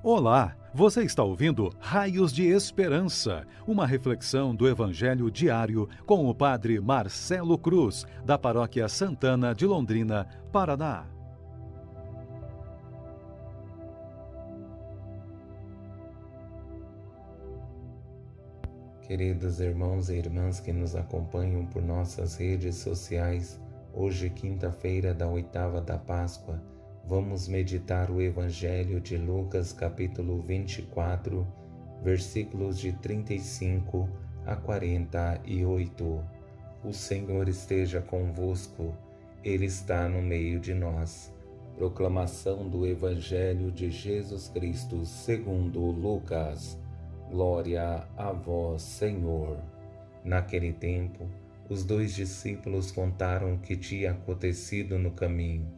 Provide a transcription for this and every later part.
Olá, você está ouvindo Raios de Esperança, uma reflexão do Evangelho diário com o Padre Marcelo Cruz, da Paróquia Santana de Londrina, Paraná. Queridos irmãos e irmãs que nos acompanham por nossas redes sociais, hoje, quinta-feira da oitava da Páscoa, Vamos meditar o Evangelho de Lucas, capítulo 24, versículos de 35 a 48. O Senhor esteja convosco, Ele está no meio de nós. Proclamação do Evangelho de Jesus Cristo, segundo Lucas. Glória a vós, Senhor. Naquele tempo, os dois discípulos contaram o que tinha acontecido no caminho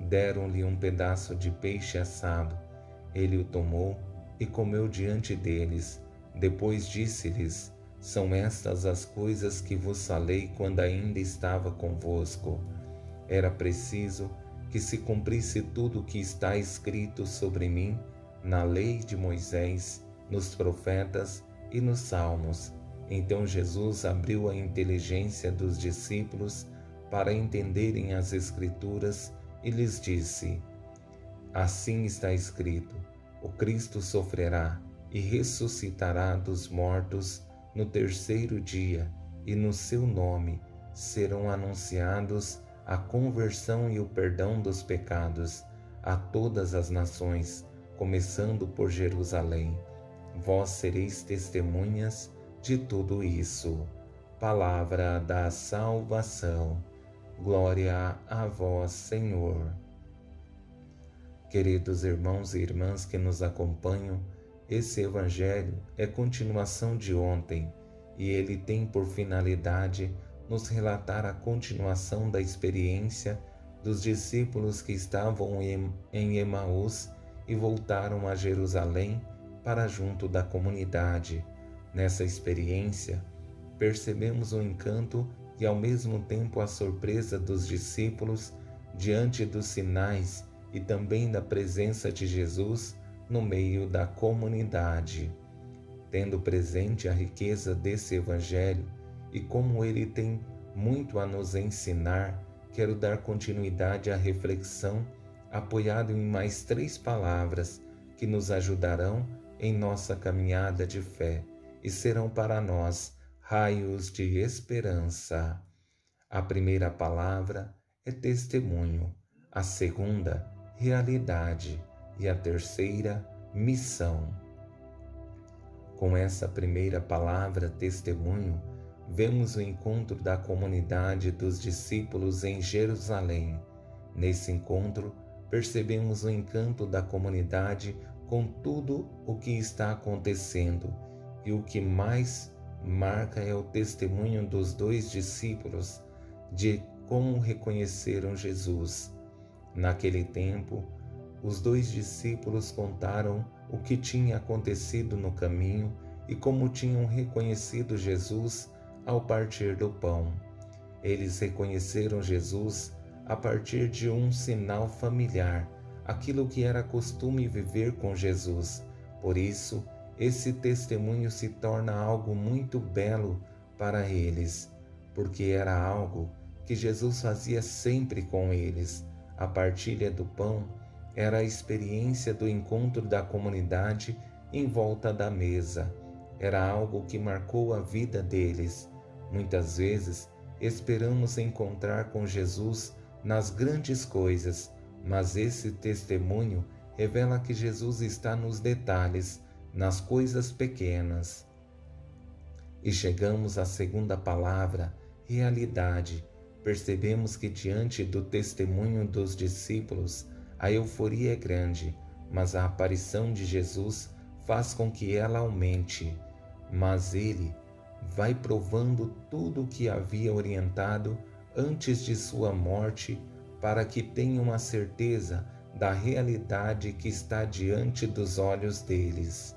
Deram-lhe um pedaço de peixe assado. Ele o tomou e comeu diante deles. Depois disse-lhes: São estas as coisas que vos falei quando ainda estava convosco. Era preciso que se cumprisse tudo o que está escrito sobre mim na lei de Moisés, nos profetas e nos salmos. Então Jesus abriu a inteligência dos discípulos para entenderem as Escrituras e lhes disse: Assim está escrito: o Cristo sofrerá e ressuscitará dos mortos no terceiro dia, e no seu nome serão anunciados a conversão e o perdão dos pecados a todas as nações, começando por Jerusalém. Vós sereis testemunhas de tudo isso. Palavra da salvação. Glória a vós, Senhor. Queridos irmãos e irmãs que nos acompanham, esse Evangelho é continuação de ontem e ele tem por finalidade nos relatar a continuação da experiência dos discípulos que estavam em Emaús e voltaram a Jerusalém para junto da comunidade. Nessa experiência, percebemos o encanto e ao mesmo tempo a surpresa dos discípulos diante dos sinais e também da presença de Jesus no meio da comunidade. Tendo presente a riqueza desse Evangelho e como ele tem muito a nos ensinar, quero dar continuidade à reflexão apoiado em mais três palavras que nos ajudarão em nossa caminhada de fé e serão para nós raios de esperança. A primeira palavra é testemunho, a segunda, realidade e a terceira, missão. Com essa primeira palavra, testemunho, vemos o encontro da comunidade dos discípulos em Jerusalém. Nesse encontro, percebemos o encanto da comunidade com tudo o que está acontecendo e o que mais marca é o testemunho dos dois discípulos de como reconheceram Jesus. Naquele tempo, os dois discípulos contaram o que tinha acontecido no caminho e como tinham reconhecido Jesus ao partir do pão. Eles reconheceram Jesus a partir de um sinal familiar, aquilo que era costume viver com Jesus. Por isso, esse testemunho se torna algo muito belo para eles, porque era algo que Jesus fazia sempre com eles. A partilha do pão era a experiência do encontro da comunidade em volta da mesa. Era algo que marcou a vida deles. Muitas vezes esperamos encontrar com Jesus nas grandes coisas, mas esse testemunho revela que Jesus está nos detalhes, nas coisas pequenas. E chegamos à segunda palavra, realidade. Percebemos que diante do testemunho dos discípulos, a euforia é grande, mas a aparição de Jesus faz com que ela aumente. Mas ele vai provando tudo o que havia orientado antes de sua morte, para que tenham a certeza da realidade que está diante dos olhos deles.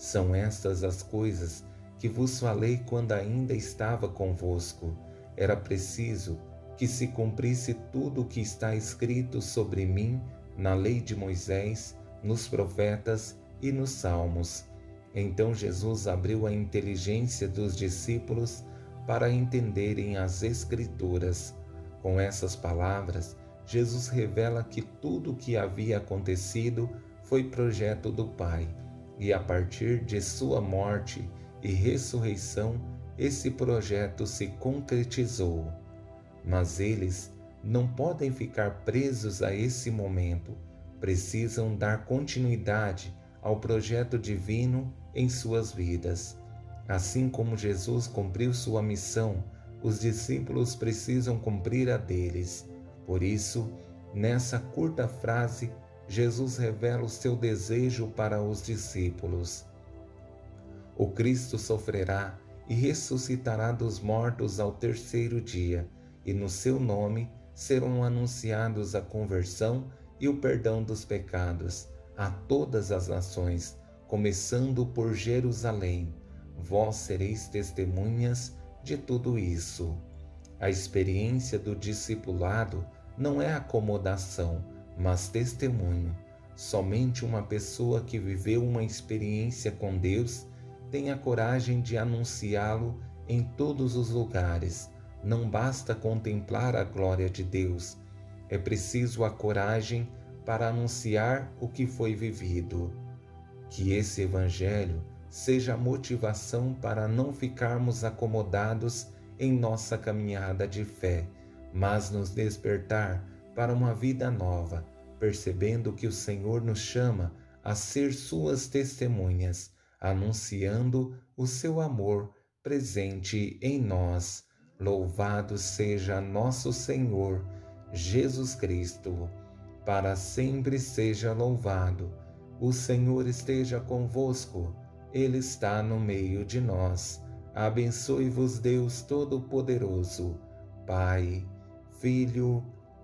São estas as coisas que vos falei quando ainda estava convosco. Era preciso que se cumprisse tudo o que está escrito sobre mim na lei de Moisés, nos profetas e nos salmos. Então Jesus abriu a inteligência dos discípulos para entenderem as Escrituras. Com essas palavras, Jesus revela que tudo o que havia acontecido foi projeto do Pai, e a partir de sua morte e ressurreição, esse projeto se concretizou. Mas eles não podem ficar presos a esse momento, precisam dar continuidade ao projeto divino em suas vidas. Assim como Jesus cumpriu sua missão, os discípulos precisam cumprir a deles. Por isso, nessa curta frase, Jesus revela o seu desejo para os discípulos. O Cristo sofrerá e ressuscitará dos mortos ao terceiro dia, e no seu nome serão anunciados a conversão e o perdão dos pecados a todas as nações, começando por Jerusalém. Vós sereis testemunhas de tudo isso. A experiência do discipulado não é acomodação, mas testemunho. Somente uma pessoa que viveu uma experiência com Deus tem a coragem de anunciá-lo em todos os lugares. Não basta contemplar a glória de Deus, é preciso a coragem para anunciar o que foi vivido. Que esse Evangelho seja a motivação para não ficarmos acomodados em nossa caminhada de fé, mas nos despertar para uma vida nova, percebendo que o Senhor nos chama a ser Suas testemunhas, anunciando o seu amor presente em nós. Louvado seja nosso Senhor Jesus Cristo para sempre seja louvado. O Senhor esteja convosco, Ele está no meio de nós. Abençoe-vos, Deus Todo-Poderoso, Pai, Filho